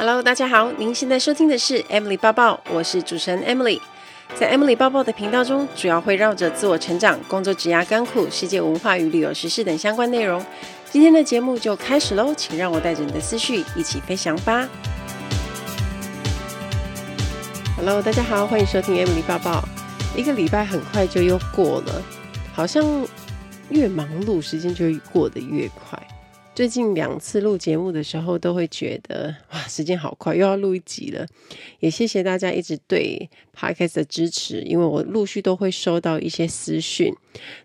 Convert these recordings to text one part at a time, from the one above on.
Hello，大家好，您现在收听的是 Emily 抱抱，我是主持人 Emily。在 Emily 抱抱的频道中，主要会绕着自我成长、工作、职涯、甘苦、世界文化与旅游时事等相关内容。今天的节目就开始喽，请让我带着你的思绪一起飞翔吧。Hello，大家好，欢迎收听 Emily 抱抱。一个礼拜很快就又过了，好像越忙碌，时间就会过得越快。最近两次录节目的时候，都会觉得哇，时间好快，又要录一集了。也谢谢大家一直对 Podcast 的支持，因为我陆续都会收到一些私讯。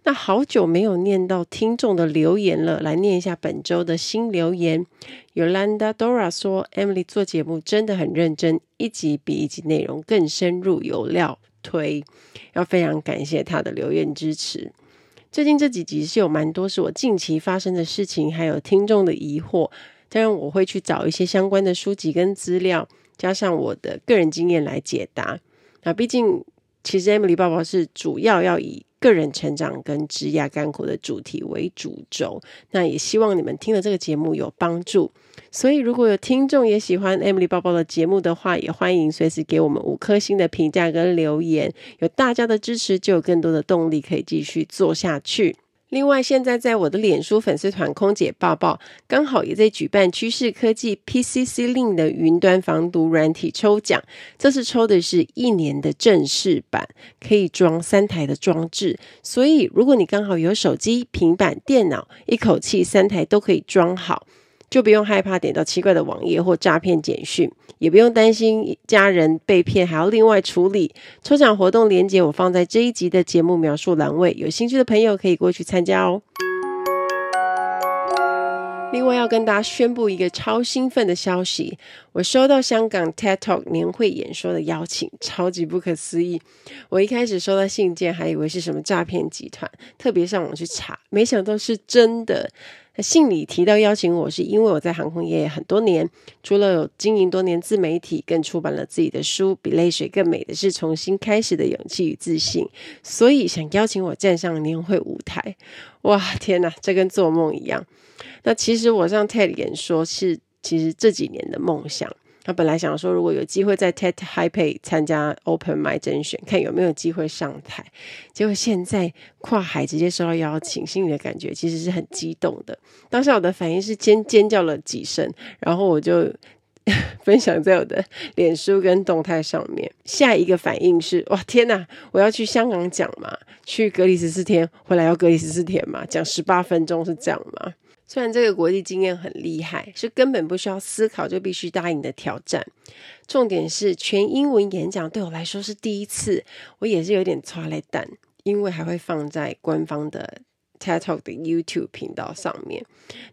那好久没有念到听众的留言了，来念一下本周的新留言。Yolanda Dora 说：“Emily 做节目真的很认真，一集比一集内容更深入有料，推。”要非常感谢他的留言支持。最近这几集是有蛮多是我近期发生的事情，还有听众的疑惑，当然我会去找一些相关的书籍跟资料，加上我的个人经验来解答。那毕竟，其实 Emily 爸爸是主要要以个人成长跟枝芽干苦的主题为主轴，那也希望你们听了这个节目有帮助。所以，如果有听众也喜欢 Emily 报报的节目的话，也欢迎随时给我们五颗星的评价跟留言。有大家的支持，就有更多的动力可以继续做下去。另外，现在在我的脸书粉丝团“空姐报报”刚好也在举办趋势科技 PCC Link 的云端防毒软体抽奖。这次抽的是一年的正式版，可以装三台的装置。所以，如果你刚好有手机、平板、电脑，一口气三台都可以装好。就不用害怕点到奇怪的网页或诈骗简讯，也不用担心家人被骗还要另外处理。抽奖活动链接我放在这一集的节目描述栏位，有兴趣的朋友可以过去参加哦。另外要跟大家宣布一个超兴奋的消息，我收到香港 TED Talk 年会演说的邀请，超级不可思议。我一开始收到信件，还以为是什么诈骗集团，特别上网去查，没想到是真的。信里提到邀请我是因为我在航空业很多年，除了有经营多年自媒体，更出版了自己的书《比泪水更美的是重新开始的勇气与自信》，所以想邀请我站上年会舞台。哇，天哪，这跟做梦一样。那其实我上 TED 演说是其实这几年的梦想。他本来想说，如果有机会在 TED Taipei 参加 Open Mic 甄选，看有没有机会上台。结果现在跨海直接收到邀请，心里的感觉其实是很激动的。当时我的反应是尖尖叫了几声，然后我就 分享在我的脸书跟动态上面。下一个反应是：哇，天哪！我要去香港讲嘛？去隔离十四天，回来要隔离十四天嘛？讲十八分钟是这样吗？虽然这个国际经验很厉害，是根本不需要思考就必须答应的挑战。重点是全英文演讲对我来说是第一次，我也是有点剉咧等，因为还会放在官方的 TED Talk 的 YouTube 频道上面。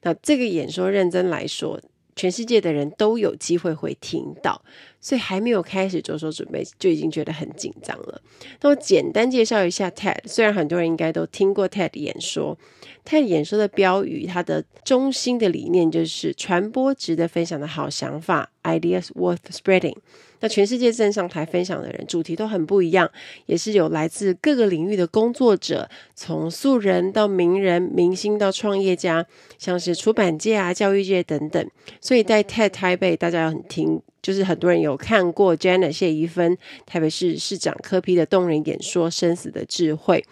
那这个演说认真来说，全世界的人都有机会会听到，所以还没有开始着手准备，就已经觉得很紧张了。那我简单介绍一下 TED，虽然很多人应该都听过 TED 演说，TED 演说的标语，它的中心的理念就是传播值得分享的好想法，Ideas worth spreading。那全世界站上台分享的人，主题都很不一样，也是有来自各个领域的工作者，从素人到名人、明星到创业家，像是出版界啊、教育界等等。所以在 TED 台北，大家要很听，就是很多人有看过 Janet 谢宜芬台北市市长柯 P 的动人演说《生死的智慧》。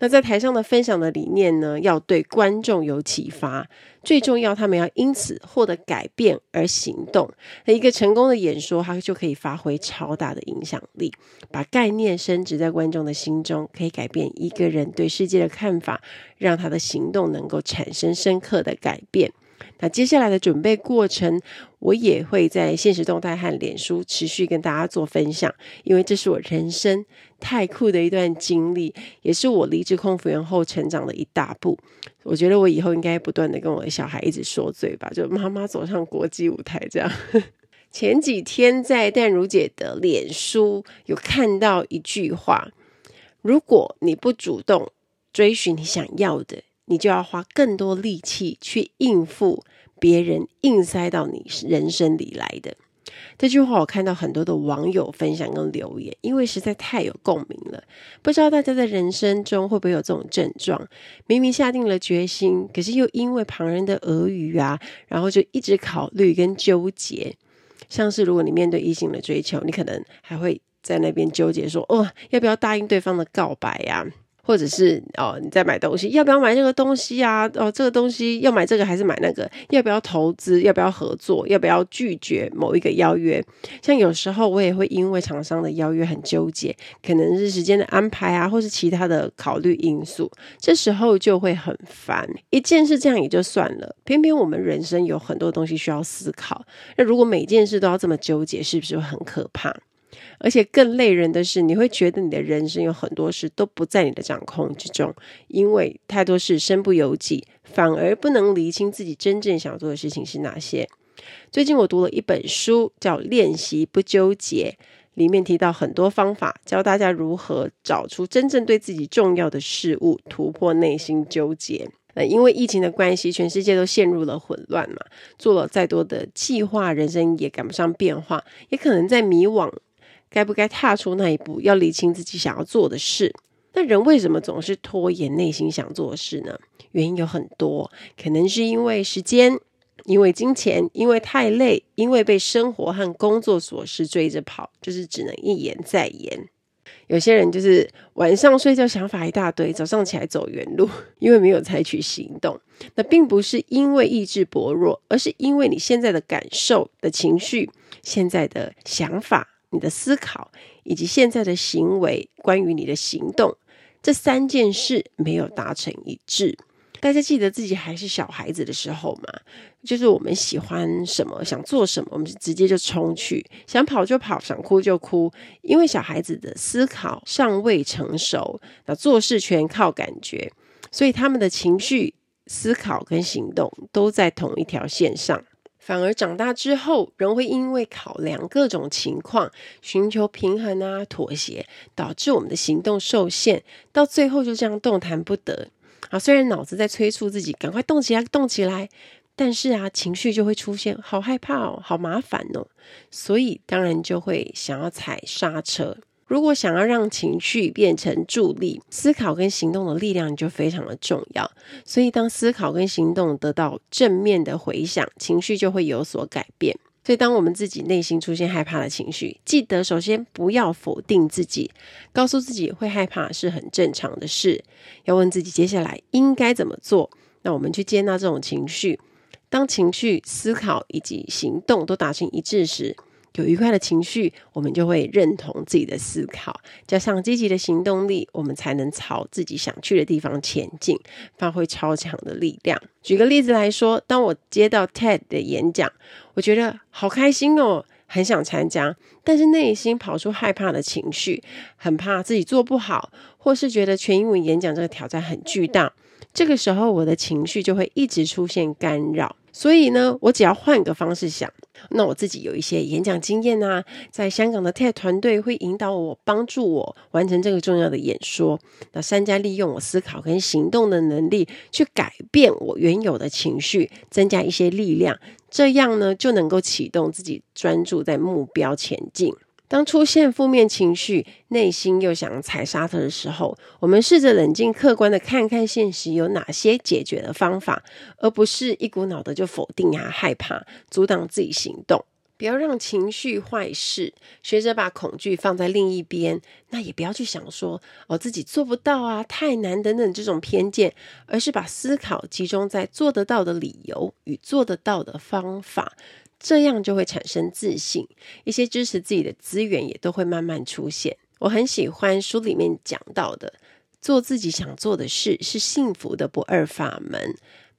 那在台上的分享的理念呢，要对观众有启发。最重要，他们要因此获得改变而行动。那一个成功的演说，它就可以发挥超大的影响力，把概念升值在观众的心中，可以改变一个人对世界的看法，让他的行动能够产生深刻的改变。那接下来的准备过程，我也会在现实动态和脸书持续跟大家做分享，因为这是我人生太酷的一段经历，也是我离职空服员后成长的一大步。我觉得我以后应该不断的跟我的小孩一直说嘴吧，就妈妈走上国际舞台这样。前几天在淡如姐的脸书有看到一句话：如果你不主动追寻你想要的，你就要花更多力气去应付别人硬塞到你人生里来的。这句话我看到很多的网友分享跟留言，因为实在太有共鸣了。不知道大家在人生中会不会有这种症状？明明下定了决心，可是又因为旁人的耳语啊，然后就一直考虑跟纠结。像是如果你面对异性的追求，你可能还会在那边纠结说，哦，要不要答应对方的告白呀？或者是哦，你在买东西，要不要买这个东西啊？哦，这个东西要买这个还是买那个？要不要投资？要不要合作？要不要拒绝某一个邀约？像有时候我也会因为厂商的邀约很纠结，可能是时间的安排啊，或是其他的考虑因素，这时候就会很烦。一件事这样也就算了，偏偏我们人生有很多东西需要思考。那如果每件事都要这么纠结，是不是会很可怕？而且更累人的是，你会觉得你的人生有很多事都不在你的掌控之中，因为太多事身不由己，反而不能厘清自己真正想做的事情是哪些。最近我读了一本书，叫《练习不纠结》，里面提到很多方法，教大家如何找出真正对自己重要的事物，突破内心纠结。呃因为疫情的关系，全世界都陷入了混乱嘛，做了再多的计划，人生也赶不上变化，也可能在迷惘。该不该踏出那一步？要理清自己想要做的事。那人为什么总是拖延内心想做的事呢？原因有很多，可能是因为时间，因为金钱，因为太累，因为被生活和工作琐事追着跑，就是只能一延再延。有些人就是晚上睡觉想法一大堆，早上起来走原路，因为没有采取行动。那并不是因为意志薄弱，而是因为你现在的感受的情绪，现在的想法。你的思考以及现在的行为，关于你的行动，这三件事没有达成一致。大家记得自己还是小孩子的时候吗？就是我们喜欢什么，想做什么，我们直接就冲去，想跑就跑，想哭就哭。因为小孩子的思考尚未成熟，那做事全靠感觉，所以他们的情绪、思考跟行动都在同一条线上。反而长大之后，人会因为考量各种情况，寻求平衡啊、妥协，导致我们的行动受限，到最后就这样动弹不得。啊，虽然脑子在催促自己赶快动起来、动起来，但是啊，情绪就会出现，好害怕哦，好麻烦哦，所以当然就会想要踩刹车。如果想要让情绪变成助力，思考跟行动的力量就非常的重要。所以，当思考跟行动得到正面的回响，情绪就会有所改变。所以，当我们自己内心出现害怕的情绪，记得首先不要否定自己，告诉自己会害怕是很正常的事。要问自己接下来应该怎么做。那我们去接纳这种情绪。当情绪、思考以及行动都达成一致时，有愉快的情绪，我们就会认同自己的思考，加上积极的行动力，我们才能朝自己想去的地方前进，发挥超强的力量。举个例子来说，当我接到 TED 的演讲，我觉得好开心哦，很想参加，但是内心跑出害怕的情绪，很怕自己做不好，或是觉得全英文演讲这个挑战很巨大。这个时候，我的情绪就会一直出现干扰。所以呢，我只要换个方式想，那我自己有一些演讲经验啊，在香港的 TED 团队会引导我，帮助我完成这个重要的演说。那善加利用我思考跟行动的能力，去改变我原有的情绪，增加一些力量，这样呢，就能够启动自己专注在目标前进。当出现负面情绪，内心又想踩刹车的时候，我们试着冷静客观的看看现实有哪些解决的方法，而不是一股脑的就否定啊、害怕、阻挡自己行动。不要让情绪坏事，学着把恐惧放在另一边。那也不要去想说哦，自己做不到啊，太难等等这种偏见，而是把思考集中在做得到的理由与做得到的方法。这样就会产生自信，一些支持自己的资源也都会慢慢出现。我很喜欢书里面讲到的，做自己想做的事是幸福的不二法门。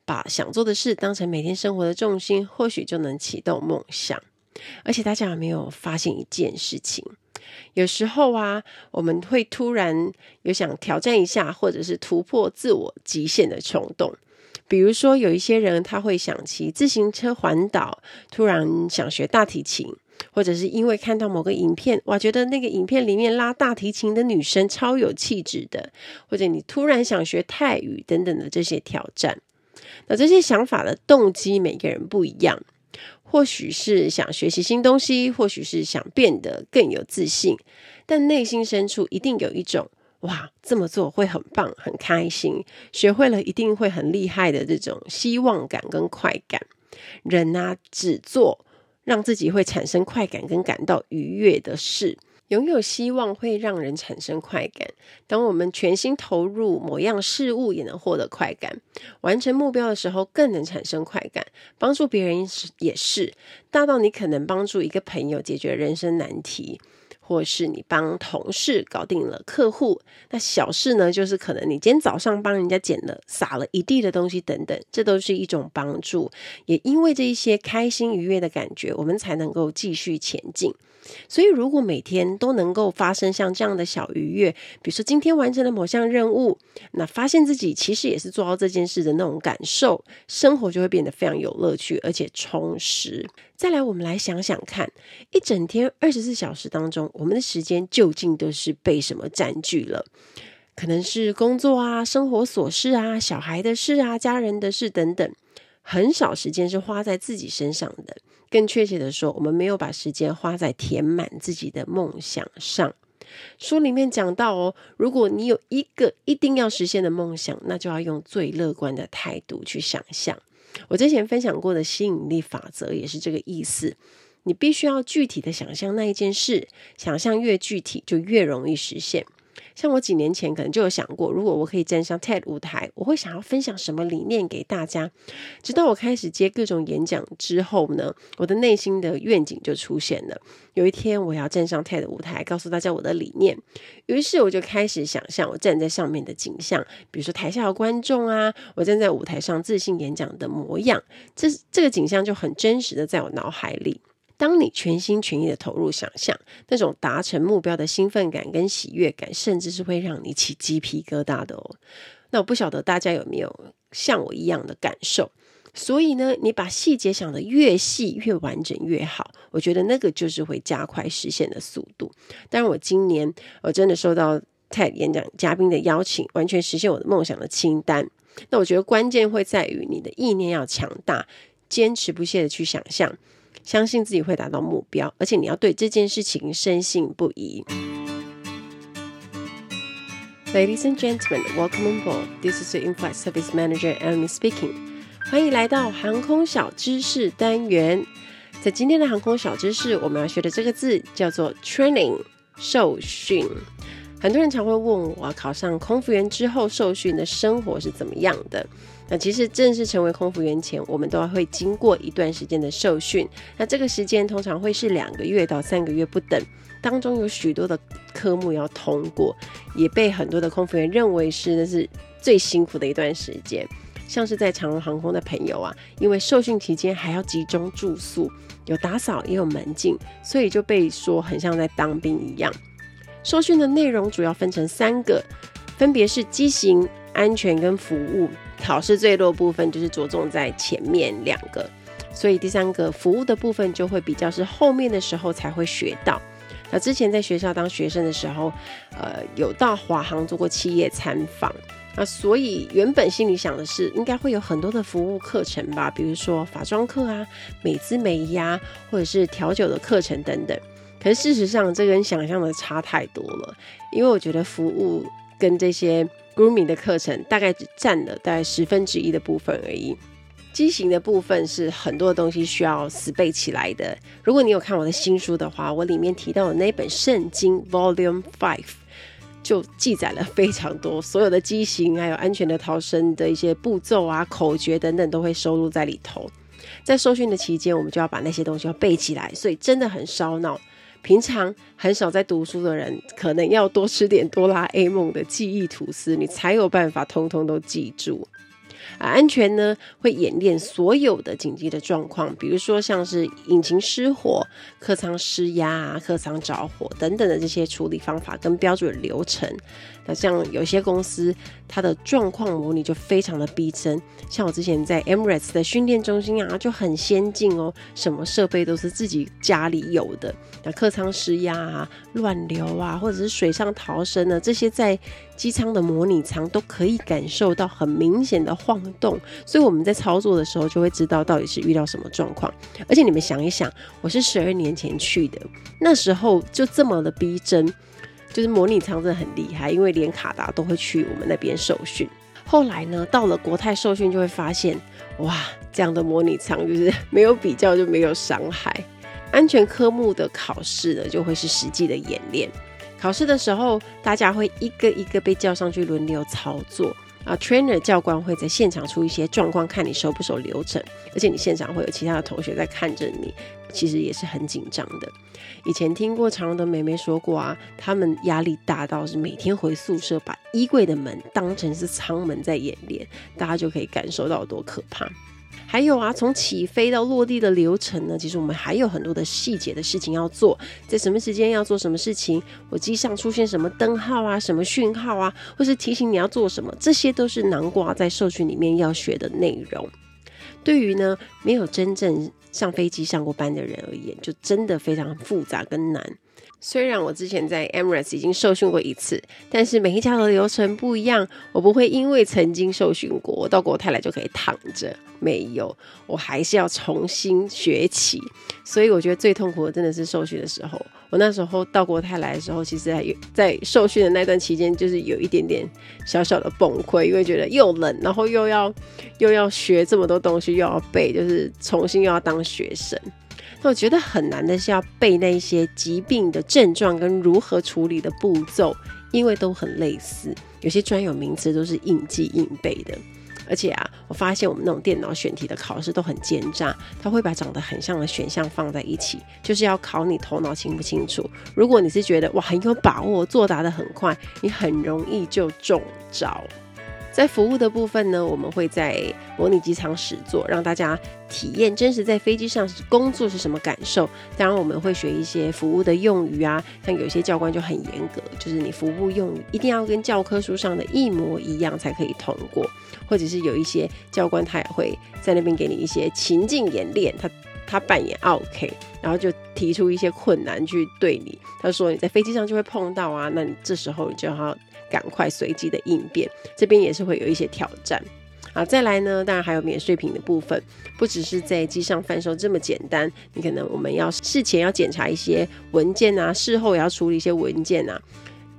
把想做的事当成每天生活的重心，或许就能启动梦想。而且大家有没有发现一件事情？有时候啊，我们会突然有想挑战一下，或者是突破自我极限的冲动。比如说，有一些人他会想骑自行车环岛，突然想学大提琴，或者是因为看到某个影片，哇，觉得那个影片里面拉大提琴的女生超有气质的，或者你突然想学泰语等等的这些挑战。那这些想法的动机，每个人不一样，或许是想学习新东西，或许是想变得更有自信，但内心深处一定有一种。哇，这么做会很棒，很开心，学会了一定会很厉害的这种希望感跟快感。人啊，只做让自己会产生快感跟感到愉悦的事。拥有希望会让人产生快感。当我们全心投入某样事物，也能获得快感。完成目标的时候，更能产生快感。帮助别人也是，大到你可能帮助一个朋友解决人生难题。或是你帮同事搞定了客户，那小事呢，就是可能你今天早上帮人家捡了撒了一地的东西等等，这都是一种帮助。也因为这一些开心愉悦的感觉，我们才能够继续前进。所以，如果每天都能够发生像这样的小愉悦，比如说今天完成了某项任务，那发现自己其实也是做到这件事的那种感受，生活就会变得非常有乐趣，而且充实。再来，我们来想想看，一整天二十四小时当中，我们的时间究竟都是被什么占据了？可能是工作啊、生活琐事啊、小孩的事啊、家人的事等等，很少时间是花在自己身上的。更确切的说，我们没有把时间花在填满自己的梦想上。书里面讲到哦，如果你有一个一定要实现的梦想，那就要用最乐观的态度去想象。我之前分享过的吸引力法则也是这个意思。你必须要具体的想象那一件事，想象越具体，就越容易实现。像我几年前可能就有想过，如果我可以站上 TED 舞台，我会想要分享什么理念给大家。直到我开始接各种演讲之后呢，我的内心的愿景就出现了。有一天我要站上 TED 舞台，告诉大家我的理念。于是我就开始想象我站在上面的景象，比如说台下的观众啊，我站在舞台上自信演讲的模样。这这个景象就很真实的在我脑海里。当你全心全意的投入想象，那种达成目标的兴奋感跟喜悦感，甚至是会让你起鸡皮疙瘩的哦。那我不晓得大家有没有像我一样的感受？所以呢，你把细节想得越细越完整越好，我觉得那个就是会加快实现的速度。当然，我今年我真的收到 TED 演讲嘉宾的邀请，完全实现我的梦想的清单。那我觉得关键会在于你的意念要强大，坚持不懈的去想象。相信自己会达到目标，而且你要对这件事情深信不疑。Ladies and gentlemen, welcome on board. This is the in-flight service manager, Amy speaking. 欢迎来到航空小知识单元。在今天的航空小知识，我们要学的这个字叫做 training，受训。很多人常会问我，考上空服员之后，受训的生活是怎么样的？那其实正式成为空服员前，我们都会经过一段时间的受训。那这个时间通常会是两个月到三个月不等，当中有许多的科目要通过，也被很多的空服员认为是那是最辛苦的一段时间。像是在长荣航空的朋友啊，因为受训期间还要集中住宿，有打扫也有门禁，所以就被说很像在当兵一样。受训的内容主要分成三个，分别是机型、安全跟服务。考试最多部分就是着重在前面两个，所以第三个服务的部分就会比较是后面的时候才会学到。那之前在学校当学生的时候，呃，有到华航做过企业参访，那所以原本心里想的是应该会有很多的服务课程吧，比如说法妆课啊、美姿美仪啊，或者是调酒的课程等等。可是事实上，这跟想象的差太多了，因为我觉得服务跟这些。grooming 的课程大概只占了大概十分之一的部分而已。机型的部分是很多东西需要死背起来的。如果你有看我的新书的话，我里面提到的那本圣经 Volume Five 就记载了非常多，所有的机型还有安全的逃生的一些步骤啊、口诀等等都会收录在里头。在受训的期间，我们就要把那些东西要背起来，所以真的很烧脑。平常很少在读书的人，可能要多吃点哆啦 A 梦的记忆吐司，你才有办法通通都记住。啊，安全呢，会演练所有的紧急的状况，比如说像是引擎失火、客舱失压、客舱着火等等的这些处理方法跟标准流程。那像有些公司，它的状况模拟就非常的逼真。像我之前在 Emirates 的训练中心啊，就很先进哦，什么设备都是自己家里有的。那客舱失压啊、乱流啊，或者是水上逃生呢，这些在机舱的模拟舱都可以感受到很明显的晃动，所以我们在操作的时候就会知道到底是遇到什么状况。而且你们想一想，我是十二年前去的，那时候就这么的逼真，就是模拟舱真的很厉害，因为连卡达都会去我们那边受训。后来呢，到了国泰受训就会发现，哇，这样的模拟舱就是没有比较就没有伤害。安全科目的考试呢，就会是实际的演练。考试的时候，大家会一个一个被叫上去轮流操作啊。Trainer 教官会在现场出一些状况，看你熟不熟流程，而且你现场会有其他的同学在看着你，其实也是很紧张的。以前听过长荣的妹妹说过啊，他们压力大到是每天回宿舍把衣柜的门当成是舱门在演练，大家就可以感受到多可怕。还有啊，从起飞到落地的流程呢，其实我们还有很多的细节的事情要做，在什么时间要做什么事情，我机上出现什么灯号啊，什么讯号啊，或是提醒你要做什么，这些都是南瓜在社群里面要学的内容。对于呢，没有真正上飞机上过班的人而言，就真的非常复杂跟难。虽然我之前在 Emirates 已经受训过一次，但是每一家的流程不一样，我不会因为曾经受训过，我到国泰来就可以躺着。没有，我还是要重新学起。所以我觉得最痛苦的真的是受训的时候。我那时候到国泰来的时候，其实还有在受训的那段期间，就是有一点点小小的崩溃，因为觉得又冷，然后又要又要学这么多东西，又要背，就是重新又要当学生。那我觉得很难的是要背那些疾病的症状跟如何处理的步骤，因为都很类似，有些专有名词都是硬记硬背的。而且啊，我发现我们那种电脑选题的考试都很奸诈，他会把长得很像的选项放在一起，就是要考你头脑清不清楚。如果你是觉得哇很有把握，作答得很快，你很容易就中招。在服务的部分呢，我们会在模拟机舱实作，让大家体验真实在飞机上工作是什么感受。当然，我们会学一些服务的用语啊，像有些教官就很严格，就是你服务用语一定要跟教科书上的一模一样才可以通过。或者是有一些教官他也会在那边给你一些情境演练，他他扮演 OK，然后就提出一些困难去对你。他说你在飞机上就会碰到啊，那你这时候你就要。赶快随机的应变，这边也是会有一些挑战。好，再来呢，当然还有免税品的部分，不只是在机上贩售这么简单，你可能我们要事前要检查一些文件啊，事后也要处理一些文件啊，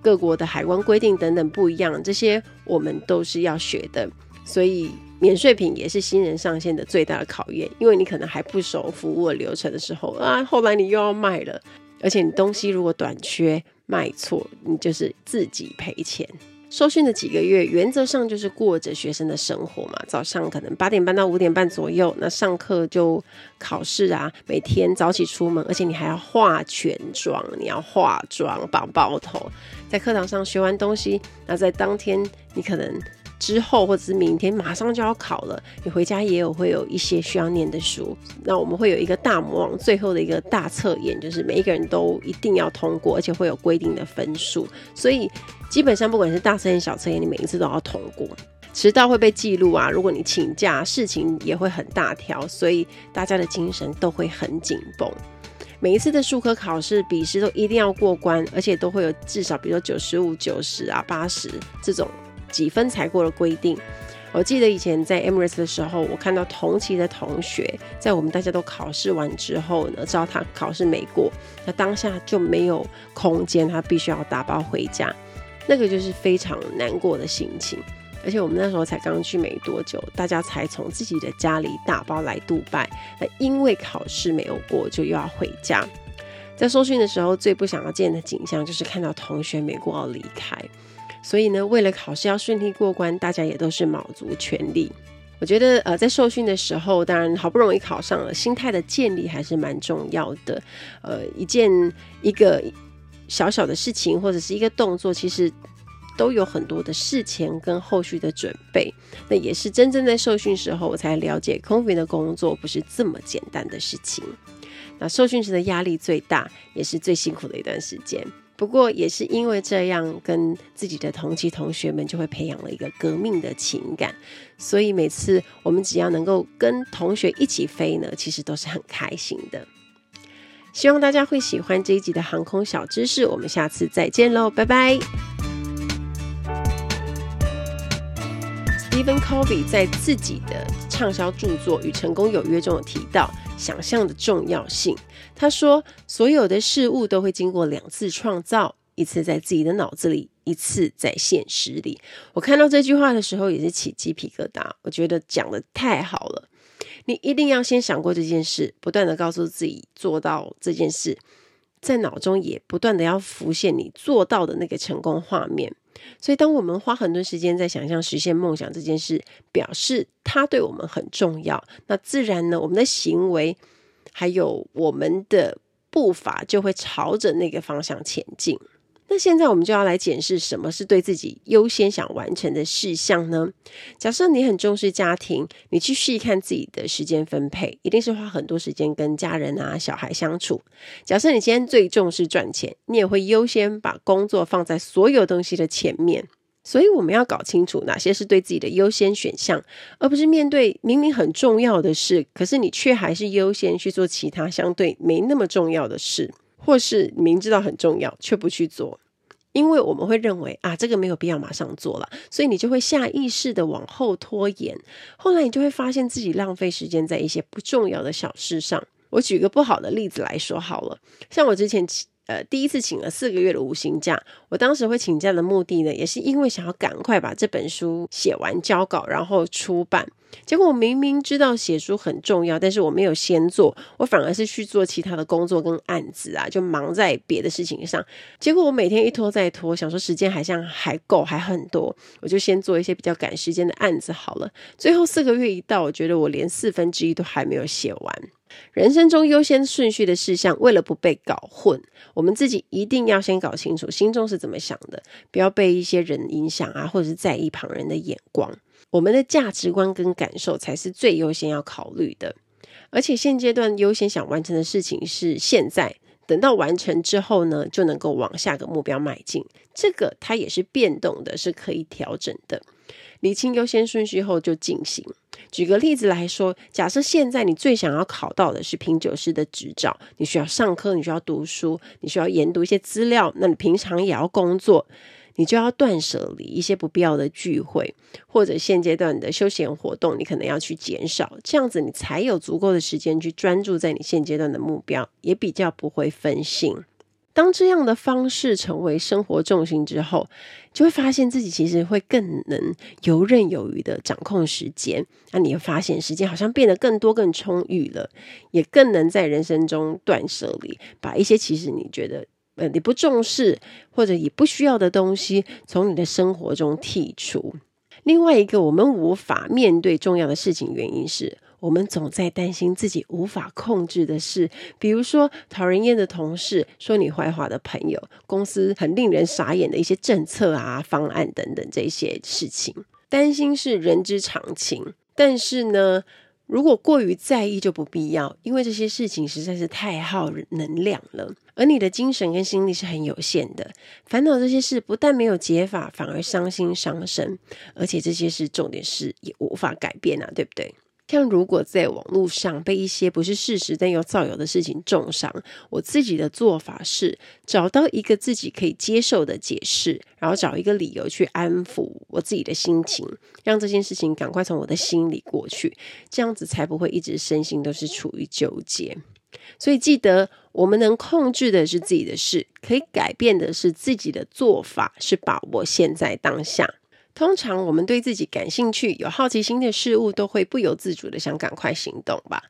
各国的海关规定等等不一样，这些我们都是要学的。所以免税品也是新人上线的最大的考验，因为你可能还不熟服务流程的时候啊，后来你又要卖了，而且你东西如果短缺。卖错，你就是自己赔钱。受训的几个月，原则上就是过着学生的生活嘛。早上可能八点半到五点半左右，那上课就考试啊。每天早起出门，而且你还要化全妆，你要化妆、绑包头。在课堂上学完东西，那在当天你可能。之后或者是明天马上就要考了，你回家也有会有一些需要念的书。那我们会有一个大魔王，最后的一个大测验，就是每一个人都一定要通过，而且会有规定的分数。所以基本上不管是大测验、小测验，你每一次都要通过。迟到会被记录啊，如果你请假，事情也会很大条，所以大家的精神都会很紧绷。每一次的术科考试、笔试都一定要过关，而且都会有至少比如说九十五、九十啊、八十这种。几分才过的规定？我记得以前在 Emirates 的时候，我看到同期的同学，在我们大家都考试完之后呢，知道他考试没过，那当下就没有空间，他必须要打包回家，那个就是非常难过的心情。而且我们那时候才刚去没多久，大家才从自己的家里打包来杜拜，那因为考试没有过，就又要回家。在受训的时候，最不想要见的景象就是看到同学没过要离开。所以呢，为了考试要顺利过关，大家也都是卯足全力。我觉得，呃，在受训的时候，当然好不容易考上了，心态的建立还是蛮重要的。呃，一件一个小小的事情或者是一个动作，其实都有很多的事前跟后续的准备。那也是真正在受训时候，我才了解空服的工作不是这么简单的事情。那受训时的压力最大，也是最辛苦的一段时间。不过也是因为这样，跟自己的同期同学们就会培养了一个革命的情感，所以每次我们只要能够跟同学一起飞呢，其实都是很开心的。希望大家会喜欢这一集的航空小知识，我们下次再见喽，拜拜。Stephen Covey 在自己的畅销著作《与成功有约》中有提到。想象的重要性。他说，所有的事物都会经过两次创造，一次在自己的脑子里，一次在现实里。我看到这句话的时候，也是起鸡皮疙瘩。我觉得讲的太好了。你一定要先想过这件事，不断的告诉自己做到这件事，在脑中也不断的要浮现你做到的那个成功画面。所以，当我们花很多时间在想象实现梦想这件事，表示它对我们很重要，那自然呢，我们的行为还有我们的步伐就会朝着那个方向前进。那现在我们就要来检视什么是对自己优先想完成的事项呢？假设你很重视家庭，你去细看自己的时间分配，一定是花很多时间跟家人啊、小孩相处。假设你今天最重视赚钱，你也会优先把工作放在所有东西的前面。所以我们要搞清楚哪些是对自己的优先选项，而不是面对明明很重要的事，可是你却还是优先去做其他相对没那么重要的事。或是明知道很重要却不去做，因为我们会认为啊，这个没有必要马上做了，所以你就会下意识的往后拖延。后来你就会发现自己浪费时间在一些不重要的小事上。我举个不好的例子来说好了，像我之前。呃，第一次请了四个月的无薪假，我当时会请假的目的呢，也是因为想要赶快把这本书写完交稿，然后出版。结果我明明知道写书很重要，但是我没有先做，我反而是去做其他的工作跟案子啊，就忙在别的事情上。结果我每天一拖再拖，想说时间好像还够，还很多，我就先做一些比较赶时间的案子好了。最后四个月一到，我觉得我连四分之一都还没有写完。人生中优先顺序的事项，为了不被搞混，我们自己一定要先搞清楚心中是怎么想的，不要被一些人影响啊，或者是在意旁人的眼光。我们的价值观跟感受才是最优先要考虑的。而且现阶段优先想完成的事情是现在，等到完成之后呢，就能够往下个目标迈进。这个它也是变动的，是可以调整的。理清优先顺序后就进行。举个例子来说，假设现在你最想要考到的是品酒师的执照，你需要上课，你需要读书，你需要研读一些资料，那你平常也要工作，你就要断舍离一些不必要的聚会，或者现阶段的休闲活动，你可能要去减少，这样子你才有足够的时间去专注在你现阶段的目标，也比较不会分心。当这样的方式成为生活重心之后，就会发现自己其实会更能游刃有余的掌控时间。那你会发现时间好像变得更多、更充裕了，也更能在人生中断舍离，把一些其实你觉得呃你不重视或者也不需要的东西从你的生活中剔除。另外一个我们无法面对重要的事情，原因是。我们总在担心自己无法控制的事，比如说讨人厌的同事、说你坏话的朋友、公司很令人傻眼的一些政策啊、方案等等这些事情。担心是人之常情，但是呢，如果过于在意就不必要，因为这些事情实在是太耗能量了，而你的精神跟心力是很有限的。烦恼这些事不但没有解法，反而伤心伤身，而且这些事重点是也无法改变啊，对不对？像如果在网络上被一些不是事实但又造谣的事情重伤，我自己的做法是找到一个自己可以接受的解释，然后找一个理由去安抚我自己的心情，让这件事情赶快从我的心里过去，这样子才不会一直身心都是处于纠结。所以记得，我们能控制的是自己的事，可以改变的是自己的做法，是把握现在当下。通常我们对自己感兴趣、有好奇心的事物，都会不由自主的想赶快行动吧。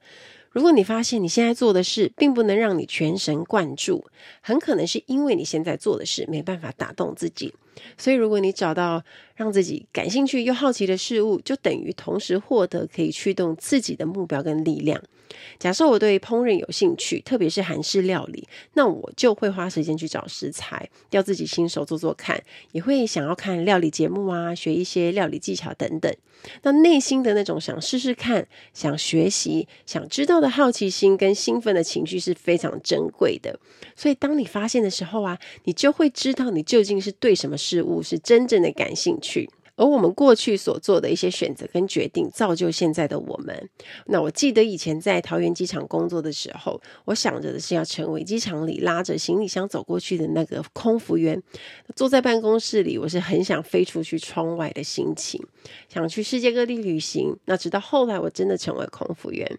如果你发现你现在做的事并不能让你全神贯注，很可能是因为你现在做的事没办法打动自己。所以，如果你找到让自己感兴趣又好奇的事物，就等于同时获得可以驱动自己的目标跟力量。假设我对烹饪有兴趣，特别是韩式料理，那我就会花时间去找食材，要自己亲手做做看，也会想要看料理节目啊，学一些料理技巧等等。那内心的那种想试试看、想学习、想知道的好奇心跟兴奋的情绪是非常珍贵的。所以，当你发现的时候啊，你就会知道你究竟是对什么事物是真正的感兴趣。而我们过去所做的一些选择跟决定，造就现在的我们。那我记得以前在桃园机场工作的时候，我想着的是要成为机场里拉着行李箱走过去的那个空服员。坐在办公室里，我是很想飞出去窗外的心情，想去世界各地旅行。那直到后来，我真的成为空服员，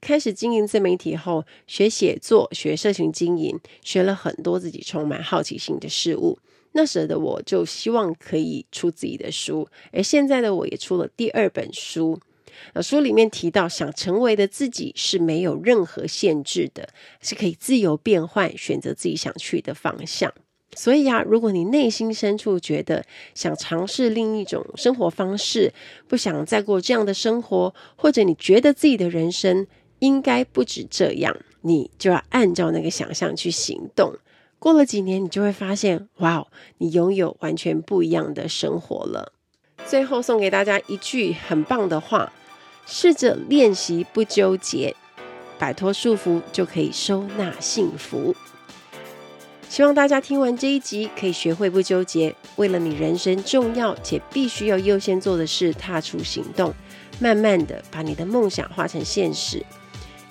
开始经营自媒体后，学写作、学社群经营，学了很多自己充满好奇心的事物。那时的我就希望可以出自己的书，而现在的我也出了第二本书。那书里面提到，想成为的自己是没有任何限制的，是可以自由变换，选择自己想去的方向。所以啊，如果你内心深处觉得想尝试另一种生活方式，不想再过这样的生活，或者你觉得自己的人生应该不止这样，你就要按照那个想象去行动。过了几年，你就会发现，哇，你拥有完全不一样的生活了。最后送给大家一句很棒的话：试着练习不纠结，摆脱束缚，就可以收纳幸福。希望大家听完这一集，可以学会不纠结，为了你人生重要且必须要优先做的事，踏出行动，慢慢的把你的梦想化成现实。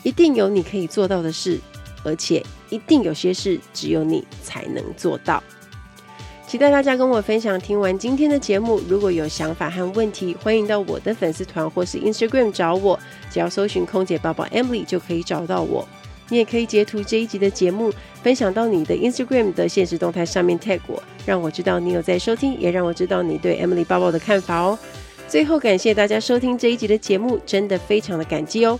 一定有你可以做到的事，而且一定有些事只有你才能做到。期待大家跟我分享。听完今天的节目，如果有想法和问题，欢迎到我的粉丝团或是 Instagram 找我，只要搜寻空姐报报 Emily 就可以找到我。你也可以截图这一集的节目，分享到你的 Instagram 的现实动态上面 tag 我，让我知道你有在收听，也让我知道你对 Emily 报报的看法哦。最后感谢大家收听这一集的节目，真的非常的感激哦。